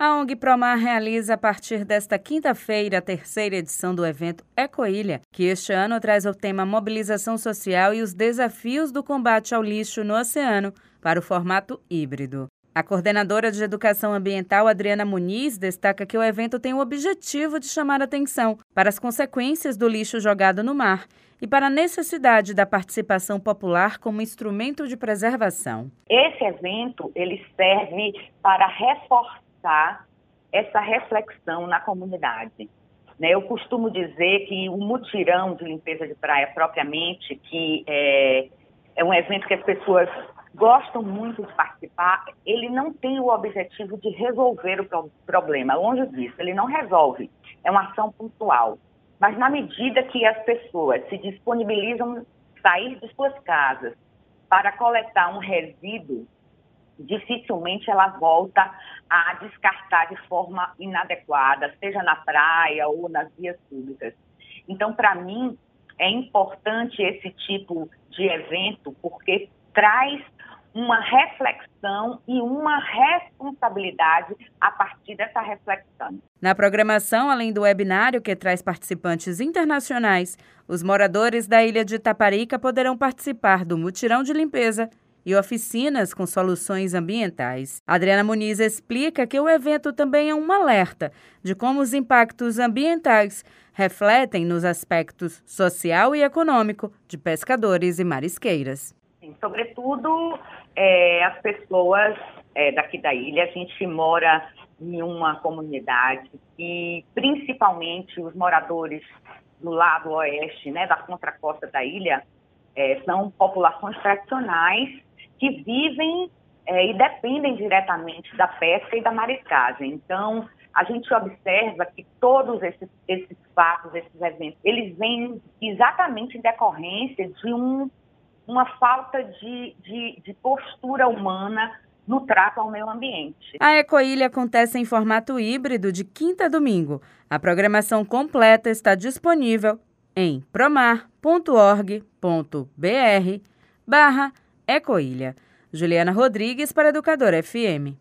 A ONG Promar realiza a partir desta quinta-feira a terceira edição do evento Ecoilha, que este ano traz o tema Mobilização Social e os desafios do combate ao lixo no oceano para o formato híbrido. A coordenadora de Educação Ambiental, Adriana Muniz, destaca que o evento tem o objetivo de chamar atenção para as consequências do lixo jogado no mar e para a necessidade da participação popular como instrumento de preservação. Esse evento ele serve para reforçar essa reflexão na comunidade. Né? Eu costumo dizer que o mutirão de limpeza de praia propriamente, que é, é um evento que as pessoas gostam muito de participar, ele não tem o objetivo de resolver o problema, longe disso, ele não resolve, é uma ação pontual. Mas na medida que as pessoas se disponibilizam sair de suas casas para coletar um resíduo dificilmente ela volta a descartar de forma inadequada, seja na praia ou nas vias públicas. Então, para mim, é importante esse tipo de evento porque traz uma reflexão e uma responsabilidade a partir dessa reflexão. Na programação, além do webinário que traz participantes internacionais, os moradores da ilha de Taparica poderão participar do mutirão de limpeza e oficinas com soluções ambientais. Adriana Muniz explica que o evento também é um alerta de como os impactos ambientais refletem nos aspectos social e econômico de pescadores e marisqueiras. Sim, sobretudo, é, as pessoas é, daqui da ilha, a gente mora em uma comunidade e principalmente os moradores do lado oeste, né, da contracosta da ilha, é, são populações tradicionais que vivem é, e dependem diretamente da pesca e da mariscagem. Então, a gente observa que todos esses, esses fatos, esses eventos, eles vêm exatamente em decorrência de um, uma falta de, de, de postura humana no trato ao meio ambiente. A Ecoilha acontece em formato híbrido de quinta a domingo. A programação completa está disponível em promar.org.br barra Ecoilha. Juliana Rodrigues para Educador FM.